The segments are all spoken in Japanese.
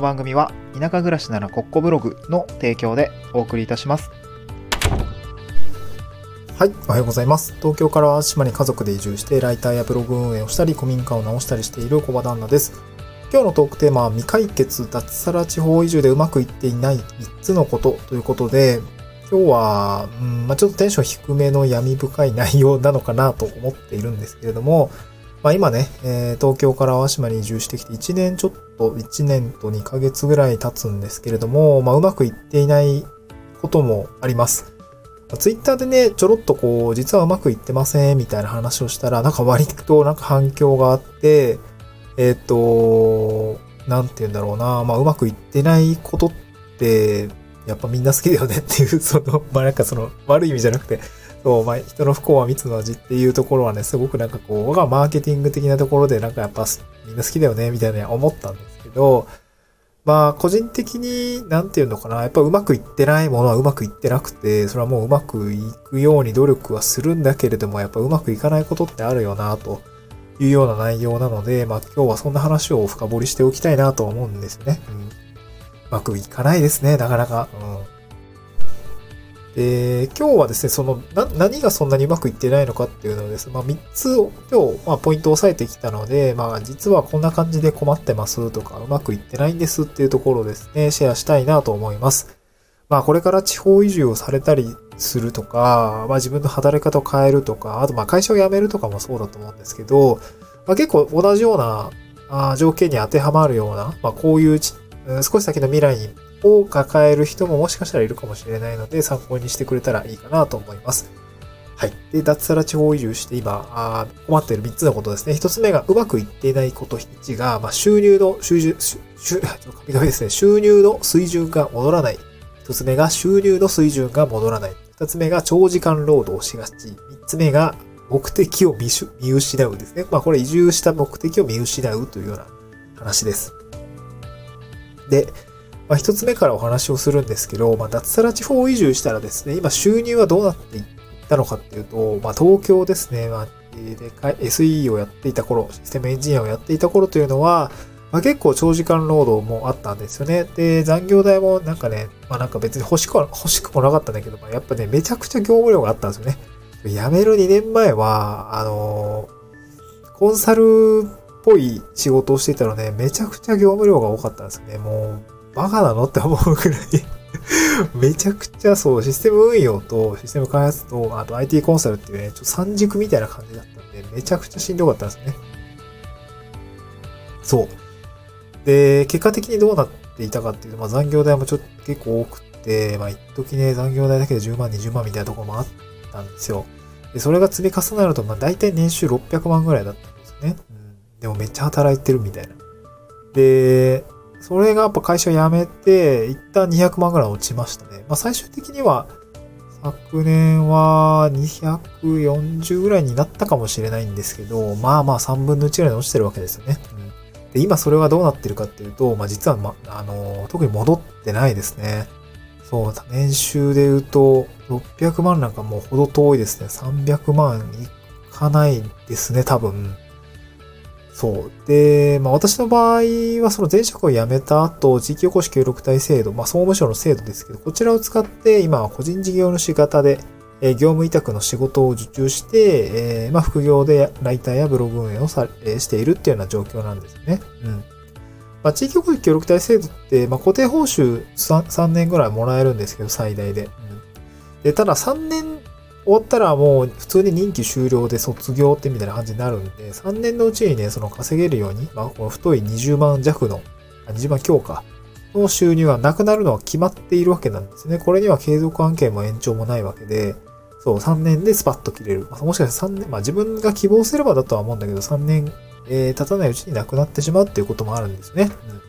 の番組は田舎暮らしならコッコブログの提供でお送りいたします。はい、おはようございます。東京から島に家族で移住して、ライターやブログ運営をしたり、古民家を直したりしている小場旦那です。今日のトークテーマは、未解決脱サラ地方移住でうまくいっていない3つのことということで、今日は、うんまあ、ちょっとテンション低めの闇深い内容なのかなと思っているんですけれども、まあ、今ね、えー東京から淡島に移住してきて1年ちょっと、1年と2ヶ月ぐらい経つんですけれども、まあ、うまくいっていないこともあります。ツイッターでね、ちょろっとこう、実はうまくいってません、みたいな話をしたら、なんか割となんか反響があって、えっ、と、なんて言うんだろうな、まあうまくいってないことって、やっぱみんな好きだよねっていう、その、まあなんかその、悪い意味じゃなくて、そう、まあ人の不幸は蜜の味っていうところはね、すごくなんかこう、僕はマーケティング的なところでなんかやっぱみんな好きだよね、みたいな思ったんですけど、まあ、個人的に、なんていうのかな、やっぱうまくいってないものはうまくいってなくて、それはもううまくいくように努力はするんだけれども、やっぱうまくいかないことってあるよな、というような内容なので、まあ今日はそんな話を深掘りしておきたいなと思うんですね。うん。うまくいかないですね、なかなか。うん。で、今日はですね、その、何がそんなにうまくいってないのかっていうのをですね、まあ3つを今日、まあポイントを押さえてきたので、まあ実はこんな感じで困ってますとか、うまくいってないんですっていうところをですね、シェアしたいなと思います。まあこれから地方移住をされたりするとか、まあ自分の働き方を変えるとか、あとまあ会社を辞めるとかもそうだと思うんですけど、まあ結構同じようなあ条件に当てはまるような、まあこういう少し先の未来にを抱える人ももしかしたらいるかもしれないので参考にしてくれたらいいかなと思います。はい。で、脱サラ地方移住して今、あ困っている3つのことですね。1つ目がうまくいっていないこと。1が、まあ、収入の、収入、収、収、ちょっと紙紙ですね。収入の水準が戻らない。1つ目が収入の水準が戻らない。2つ目が長時間労働しがち。3つ目が目的を見し見失うですね。まあ、これ移住した目的を見失うというような話です。で、まあ、一つ目からお話をするんですけど、まあ、脱サラ地方移住したらですね、今収入はどうなっていったのかっていうと、まあ、東京ですね、まあ、で SE をやっていた頃、システムエンジニアをやっていた頃というのは、まあ、結構長時間労働もあったんですよね。で、残業代もなんかね、まあなんか別に欲しくは、欲しくもなかったんだけど、まあ、やっぱね、めちゃくちゃ業務量があったんですよね。辞める2年前は、あのーコンサルっぽい仕事をしていたので、めちゃくちゃ業務量が多かったんですよね。もう、バカなの？って思うくらいめちゃくちゃそう、システム運用とシステム開発と、あと IT コンサルっていうね、ちょっと三軸みたいな感じだったんで、めちゃくちゃしんどかったんですね。そう。で、結果的にどうなっていたかっていうと、まあ残業代もちょっと結構多くて、まあ一時ね、残業代だけで10万、20万みたいなところもあったんですよ。で、それが積み重なると、まあ大体年収600万ぐらいだったんですね。うん。でもめっちゃ働いてるみたいな。で、それがやっぱ会社を辞めて、一旦200万ぐらい落ちましたね。まあ最終的には、昨年は240ぐらいになったかもしれないんですけど、まあまあ3分の1ぐらいに落ちてるわけですよね。うんで、今それはどうなってるかっていうと、まあ実は、ま、あの、特に戻ってないですね。そう、年収で言うと、600万なんかもうほど遠いですね。300万いかないですね、多分。そう。で、まあ私の場合はその前職を辞めた後、地域おこし協力隊制度、まあ総務省の制度ですけど、こちらを使って今は個人事業主型で、え業務委託の仕事を受注して、えーまあ副業でライターやブログ運営をさ、えしているっていうような状況なんですね。うん。まあ地域おこし協力隊制度って、まあ固定報酬 3, 3年ぐらいもらえるんですけど、最大で。うん。で、ただ3年終わったらもう普通に任期終了で卒業ってみたいな感じになるんで、3年のうちにね、その稼げるように、まあ、この太い20万弱の、20万強化の収入がなくなるのは決まっているわけなんですね。これには継続案件も延長もないわけで、そう、3年でスパッと切れる。まあ、もしかしたら3年、まあ自分が希望すればだとは思うんだけど、3年、えー経たないうちになくなってしまうっていうこともあるんですね。うん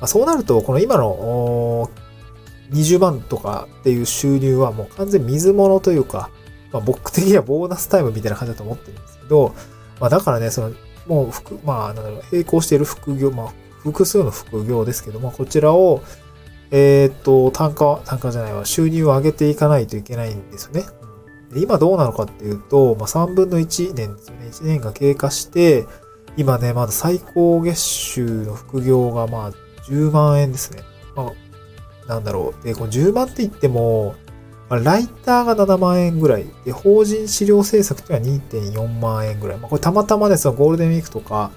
まあ、そうなると、この今の、20万とかっていう収入はもう完全水物というか、まあ、僕的にはボーナスタイムみたいな感じだと思ってるんですけど、まあだからね、その、もう副、まあ、なんだろう、並行している副業、まあ、複数の副業ですけども、こちらを、えーっと、単価、単価じゃないわ、収入を上げていかないといけないんですよね。で今どうなのかっていうと、まあ、3分の1年ですよね。1年が経過して、今ね、まだ最高月収の副業がまあ10万円ですね。まあ、なんだろう。で、この10万って言っても、まあ、ライターが7万円ぐらい。で、法人資料制作っていうのは2.4万円ぐらい。まあ、これたまたまですゴールデンウィークとか、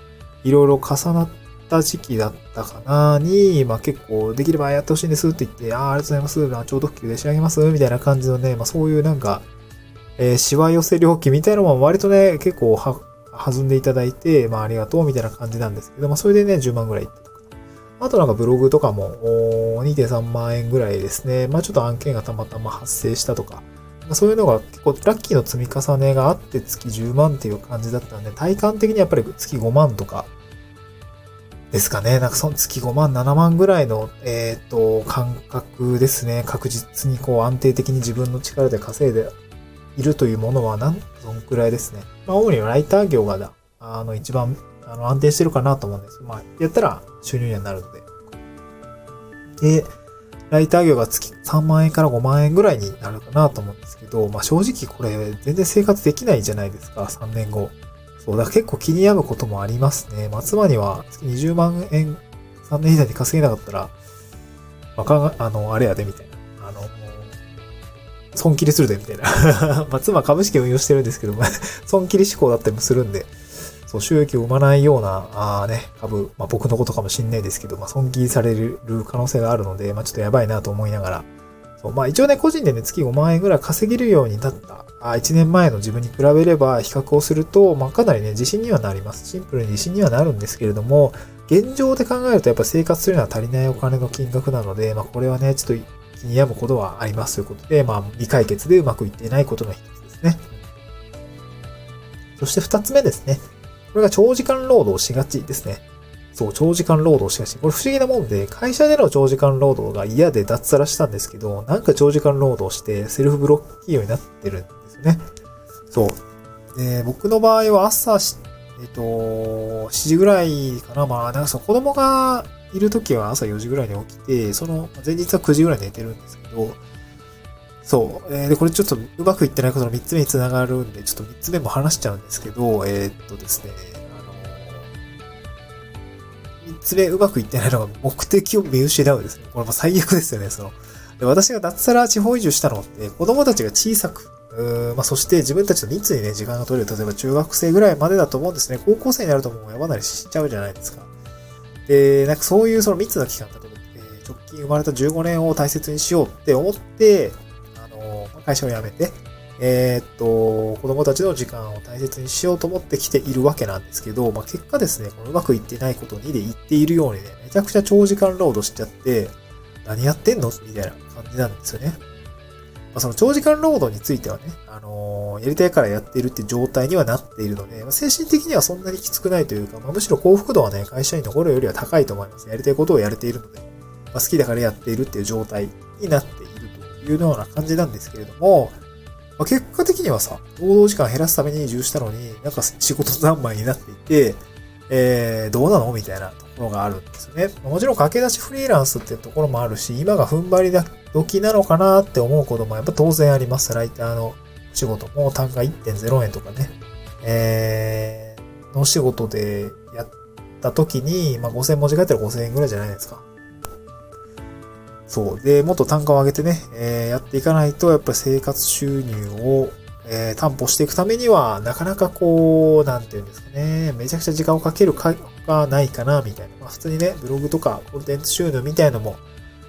いろいろ重なった時期だったかなに、まあ結構できればやってほしいんですって言って、ああ、ありがとうございます。まあ、超特急で仕上げます。みたいな感じのね、まあそういうなんか、えー、しわ寄せ料金みたいなのも割とね、結構は、弾んでいただいて、まあありがとうみたいな感じなんですけど、まあそれでね、10万ぐらいあとなんかブログとかも2.3万円ぐらいですね。まあちょっと案件がたまたま発生したとか、そういうのが結構ラッキーの積み重ねがあって月10万っていう感じだったんで、体感的にやっぱり月5万とかですかね。なんかその月5万、7万ぐらいの、えっ、ー、と、感覚ですね。確実にこう安定的に自分の力で稼いでいるというものは、なん、そんくらいですね。まあ、主にライター業がだ、あの、一番、あの、安定してるかなと思うんです。まあ、やったら収入にはなるので。で、ライター業が月3万円から5万円ぐらいになるかなと思うんですけど、まあ正直これ全然生活できないじゃないですか、3年後。そう、だから結構気に病むこともありますね。まあ、妻には月20万円3年以内に稼げなかったら、まあ、あの、あれやで、みたいな。あの、もう、損切りするで、みたいな。まあ、妻株式運用してるんですけど、損切り志向だったりもするんで、そう、収益を生まないような、あね、株、まあ僕のことかもしんないですけど、まあ損切りされる可能性があるので、まあちょっとやばいなと思いながら、そうまあ一応ね、個人でね、月5万円ぐらい稼げるようになったあ1年前の自分に比べれば比較をすると、まあ、かなりね、自信にはなります。シンプルに自信にはなるんですけれども、現状で考えるとやっぱ生活するには足りないお金の金額なので、まあ、これはね、ちょっと気に病むことはありますということで、まあ、未解決でうまくいっていないことの一つですね。そして二つ目ですね。これが長時間労働しがちですね。そう、長時間労働しがち。これ不思議なもんで、会社での長時間労働が嫌で脱サラしたんですけど、なんか長時間労働してセルフブロック企業になってるんですよね。そう。で、僕の場合は朝、えっと、7時ぐらいかな。まあ、なんかその子供がいるときは朝4時ぐらいに起きて、その前日は9時ぐらい寝てるんですけど、そう。えー、で、これちょっとうまくいってないことの3つ目につながるんで、ちょっと3つ目も話しちゃうんですけど、えー、っとですね、あの、3つ目うまくいってないのが目的を見失うですね。これも最悪ですよね、その。で私が脱サラ地方移住したのって、子供たちが小さく、うまあ、そして自分たちの密にね、時間が取れる。例えば中学生ぐらいまでだと思うんですね。高校生になるともう親離れしちゃうじゃないですか。で、なんかそういうその密な期間だと、えー、直近生まれた15年を大切にしようって思って、会社を辞めて、えー、っと、子供たちの時間を大切にしようと思ってきているわけなんですけど、まあ、結果ですね、このうまくいってないことにで言っているようにね、めちゃくちゃ長時間労働しちゃって、何やってんの？みたいな感じなんですよね。まあ、その長時間労働についてはね、あのー、やりたいからやっているって状態にはなっているので、まあ、精神的にはそんなにきつくないというか、まあ、むしろ幸福度はね、会社に残るよりは高いと思います。やりたいことをやれているので、まあ、好きだからやっているっていう状態になっていうような感じなんですけれども、まあ、結果的にはさ、労働時間減らすために移住したのに、なんか仕事三昧になっていて、えー、どうなのみたいなところがあるんですよね。もちろん駆け出しフリーランスっていうところもあるし、今が踏ん張り時なのかなって思うこともやっぱ当然あります。ライターの仕事も単価1.0円とかね、えー、の仕事でやった時に、まあ、5000文字書いたら5000円ぐらいじゃないですか。そう。で、もっと単価を上げてね、えー、やっていかないと、やっぱり生活収入を、えー、担保していくためには、なかなかこう、なんていうんですかね、めちゃくちゃ時間をかけるかがないかな、みたいな。まあ、普通にね、ブログとかコンテンツ収入みたいのも、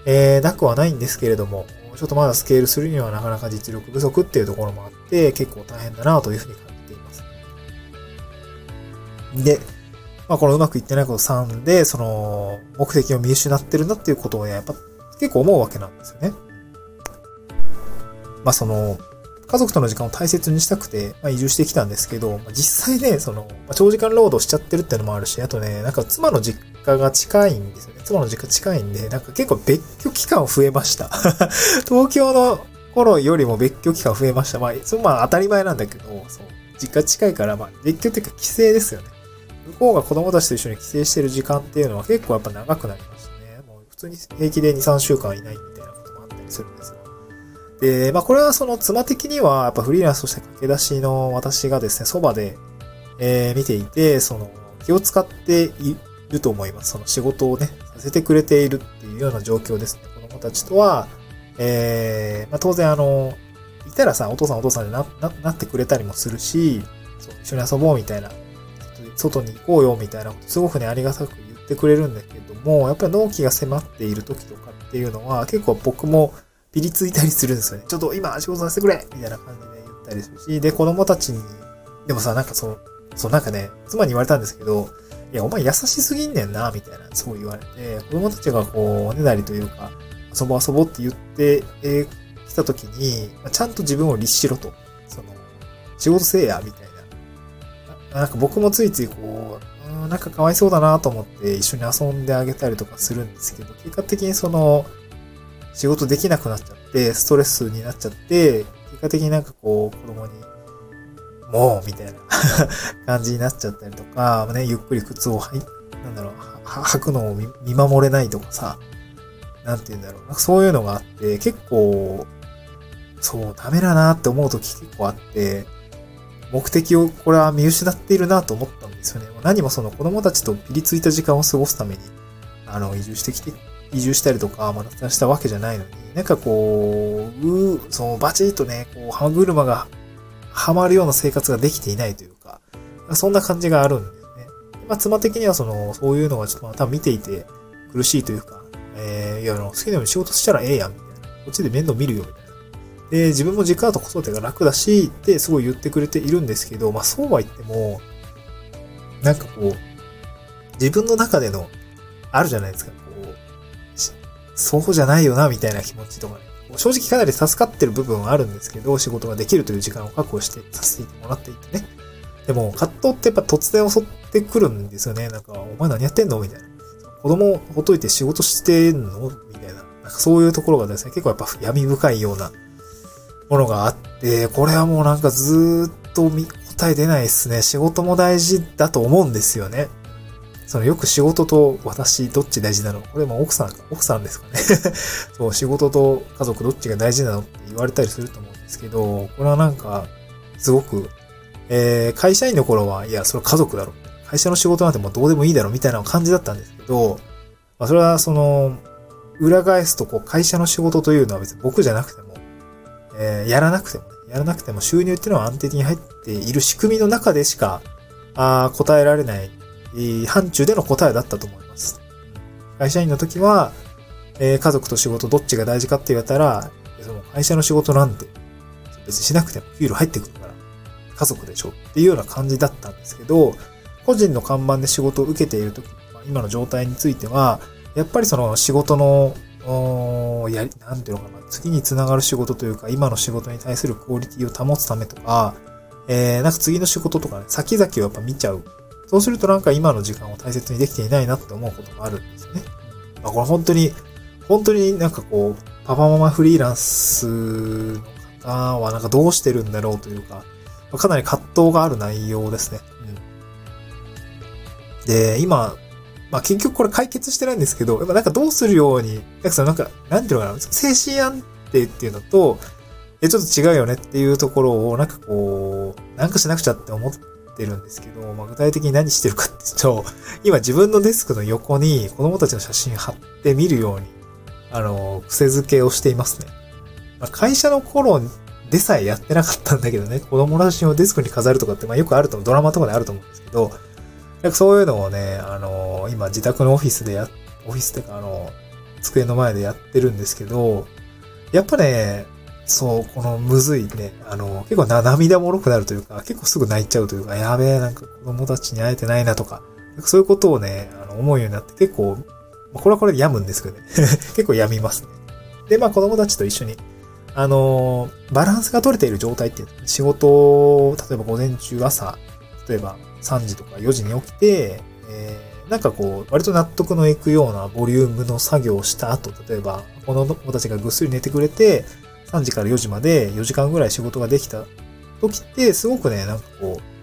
えー、なくはないんですけれども、ちょっとまだスケールするにはなかなか実力不足っていうところもあって、結構大変だなというふうに感じています。で、まあこのうまくいってないこと3で、その、目的を見失ってるなっていうことをね、やっぱ結構思うわけなんですよね。まあその、家族との時間を大切にしたくて、まあ、移住してきたんですけど、まあ、実際ね、その、まあ、長時間労働しちゃってるってのもあるし、あとね、なんか妻の実家が近いんですよね。妻の実家近いんで、なんか結構別居期間増えました。東京の頃よりも別居期間増えました。まあ、そまあ当たり前なんだけど、そう、実家近いから、まあ別居っていうか帰省ですよね。向こうが子供たちと一緒に帰省してる時間っていうのは結構やっぱ長くなりましたね。もう普通に平気で2、3週間いないみたいなこともあったりするんですよ。で、まあこれはその妻的にはやっぱフリーランスとして駆け出しの私がですね、そばで、えー、見ていて、その気を使っていると思います。その仕事をね、させてくれているっていうような状況ですね。子供たちとは、えー、まあ、当然あの、いたらさ、お父さんお父さんになななってくれたりもするし、そう一緒に遊ぼうみたいな、外に行こうよみたいなことすごくね、ありがたくってくれるんだけども、やっぱり納期が迫っている時とかっていうのは、結構僕もピリついたりするんですよね。ちょっと今仕事させてくれみたいな感じで言ったりするし、で、子供たちに、でもさ、なんかそう、そうなんかね、妻に言われたんですけど、いや、お前優しすぎんねんな、みたいな、すごい言われて、子供たちがこう、おねだりというか、遊ぼう遊ぼうって言って、えー、来た時に、ちゃんと自分を律しろと。その、仕事せえや、みたいな。なんか僕もついついこう、なんかかわいそうだなと思って一緒に遊んであげたりとかするんですけど、結果的にその、仕事できなくなっちゃって、ストレスになっちゃって、結果的になんかこう、子供に、もう、みたいな 感じになっちゃったりとか、ね、ゆっくり靴を履い、なんだろう、履くのを見守れないとかさ、なんて言うんだろう。なんかそういうのがあって、結構、そう、ダメだなって思う時結構あって、目的をこれは見失っているなと思ったんですよね。何もその子供たちとピリついた時間を過ごすために、あの、移住してきて、移住したりとか、またしたわけじゃないのに、なんかこう、うそのバチッとね、こう、歯車がはまるような生活ができていないというか、そんな感じがあるんですね。まあ、妻的にはその、そういうのがちょっとまた見ていて苦しいというか、えー、いや、好きなように仕事したらええやん、みたいな。こっちで面倒見るよ、みたいな。で、自分も実家だと子育てが楽だし、ってすごい言ってくれているんですけど、まあそうは言っても、なんかこう、自分の中での、あるじゃないですか、こう、そうじゃないよな、みたいな気持ちとかね。正直かなり助かってる部分はあるんですけど、仕事ができるという時間を確保してさせてもらっていてね。でも、葛藤ってやっぱ突然襲ってくるんですよね。なんか、お前何やってんの？みたいな。子供ほっといて仕事してんの？みたいな。なんかそういうところがですね、結構やっぱ闇深いようなものがあって、これはもうなんかずっと答え出ないですね。仕事も大事だと思うんですよね。そのよく仕事と私どっち大事なの？これも奥さん、奥さんですかね そう、仕事と家族どっちが大事なのって言われたりすると思うんですけど、これはなんか、すごく、えー、会社員の頃は、いや、それ家族だろ。会社の仕事なんてもうどうでもいいだろ、みたいな感じだったんですけど、まあ、それはその、裏返すとこう、会社の仕事というのは別に僕じゃなくて、えー、やらなくても、やらなくても収入っていうのは安定的に入っている仕組みの中でしか、あ答えられない、えー、範疇での答えだったと思います。会社員の時は、えー、家族と仕事どっちが大事かって言われたら、その会社の仕事なんて別にしなくても給料入ってくるから、家族でしょっていうような感じだったんですけど、個人の看板で仕事を受けている時、今の状態については、やっぱりその仕事のおやり、なんていうのかな、次につながる仕事というか、今の仕事に対するクオリティを保つためとか、えー、なんか次の仕事とかね、先々をやっぱ見ちゃう。そうするとなんか今の時間を大切にできていないなって思うことがあるんですね。まあ、これ本当に、本当になんかこう、パパママフリーランスの方はなんかどうしてるんだろうというか、かなり葛藤がある内容ですね。うん、で、今、まあ結局これ解決してないんですけど、やっぱなんかどうするように、なんかそのなんか、なんていうのかな、精神安定っていうのと、え、ちょっと違うよねっていうところを、なんかこう、なんかしなくちゃって思ってるんですけど、まあ具体的に何してるかって言うと、今自分のデスクの横に子供たちの写真貼って見るように、あの、癖づけをしていますね。まあ、会社の頃でさえやってなかったんだけどね、子供の写真をデスクに飾るとかって、まあよくあると思う、ドラマとかであると思うんですけど、なんかそういうのをね、あの、今自宅のオフィスでや、オフィスってかあの、机の前でやってるんですけど、やっぱね、そう、このむずいね、あの、結構な涙もろくなるというか、結構すぐ泣いちゃうというか、やべえ、なんか子供たちに会えてないなとか、かそういうことをね、あの思うようになって結構、これはこれで病むんですけどね。結構病みますね。で、まあ子供たちと一緒に、あの、バランスが取れている状態っていう仕事例えば午前中朝、例えば3時とか4時に起きて、えー、なんかこう、割と納得のいくようなボリュームの作業をした後、例えば、この子たちがぐっすり寝てくれて、3時から4時まで4時間ぐらい仕事ができた時って、すごくね、なんかこう、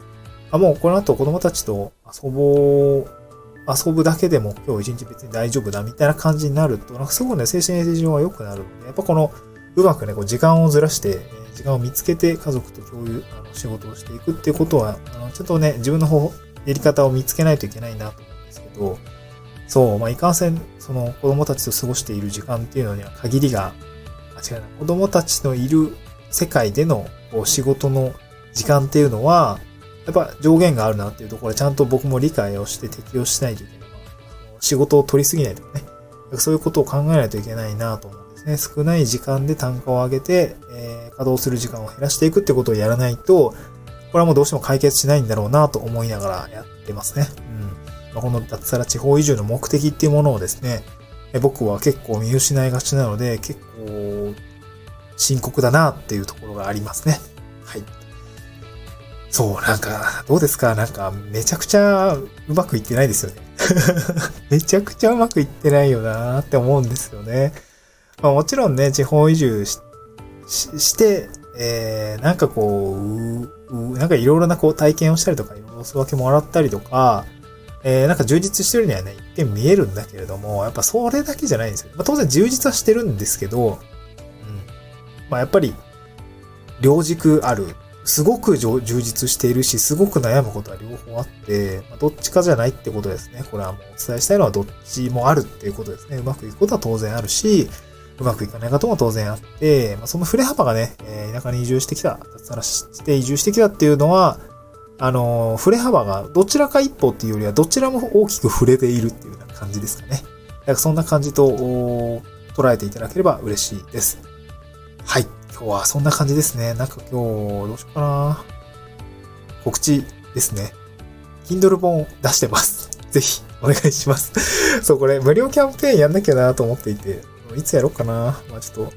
あ、もうこの後子供たちと遊ぼう、遊ぶだけでも今日一日別に大丈夫だみたいな感じになると、なんかすごくね、精神衛生上は良くなるので、やっぱこの、うまくね、こう時間をずらして、時間を見つけて家族と共有、あの仕事をしていくっていうことは、あのちょっとね、自分の方、やり方を見つけないといけないなと思うんですけど、そう、まあ、いかんせん、その子供たちと過ごしている時間っていうのには限りが、間違いない。子供たちのいる世界でのこう仕事の時間っていうのは、やっぱ上限があるなっていうところでちゃんと僕も理解をして適用しないといけない。仕事を取りすぎないとかね。そういうことを考えないといけないなと思うんね。少ない時間で単価を上げて、えー、稼働する時間を減らしていくってことをやらないと、これはもうどうしても解決しないんだろうなと思いながらやってますね。うん。ま、この脱サラ地方移住の目的っていうものをですね、え僕は結構見失いがちなので、結構深刻だなっていうところがありますね。はい。そう、なんか、どうですか？なんか、めちゃくちゃうまくいってないですよね。めちゃくちゃうまくいってないよなって思うんですよね。まあもちろんね、地方移住しして、えー、なんかこう、うなんかいろいろなこう体験をしたりとか、いろいろお分けもらったりとか、えー、なんか充実してるにはね、一見見えるんだけれども、やっぱそれだけじゃないんですよ。まあ、当然充実はしてるんですけど、うん。まあやっぱり、両軸ある。すごく充実しているし、すごく悩むことは両方あって、まあ、どっちかじゃないってことですね。これはもうお伝えしたいのはどっちもあるっていうことですね。うまくいくことは当然あるし、うまくいかないことも当然あって、まあ、その振れ幅がね、えー、田舎に移住してきた、脱サラして移住してきたっていうのは、あのー、振れ幅がどちらか一歩っていうよりはどちらも大きく触れているっていうような感じですかね。だかそんな感じと捉えていただければ嬉しいです。はい。今日はそんな感じですね。なんか今日、どうしようかな。告知ですね。Kindle 本出してます。ぜひ、お願いします。そう、これ、無料キャンペーンやんなきゃなと思っていて、いつやろうかな。まあちょっと、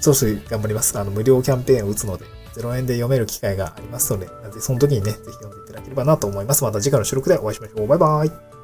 少し頑張ります。あの、無料キャンペーンを打つので、0円で読める機会がありますので、その時にね、ぜひ読んでいただければなと思います。また次回の収録でお会いしましょう。バイバイ。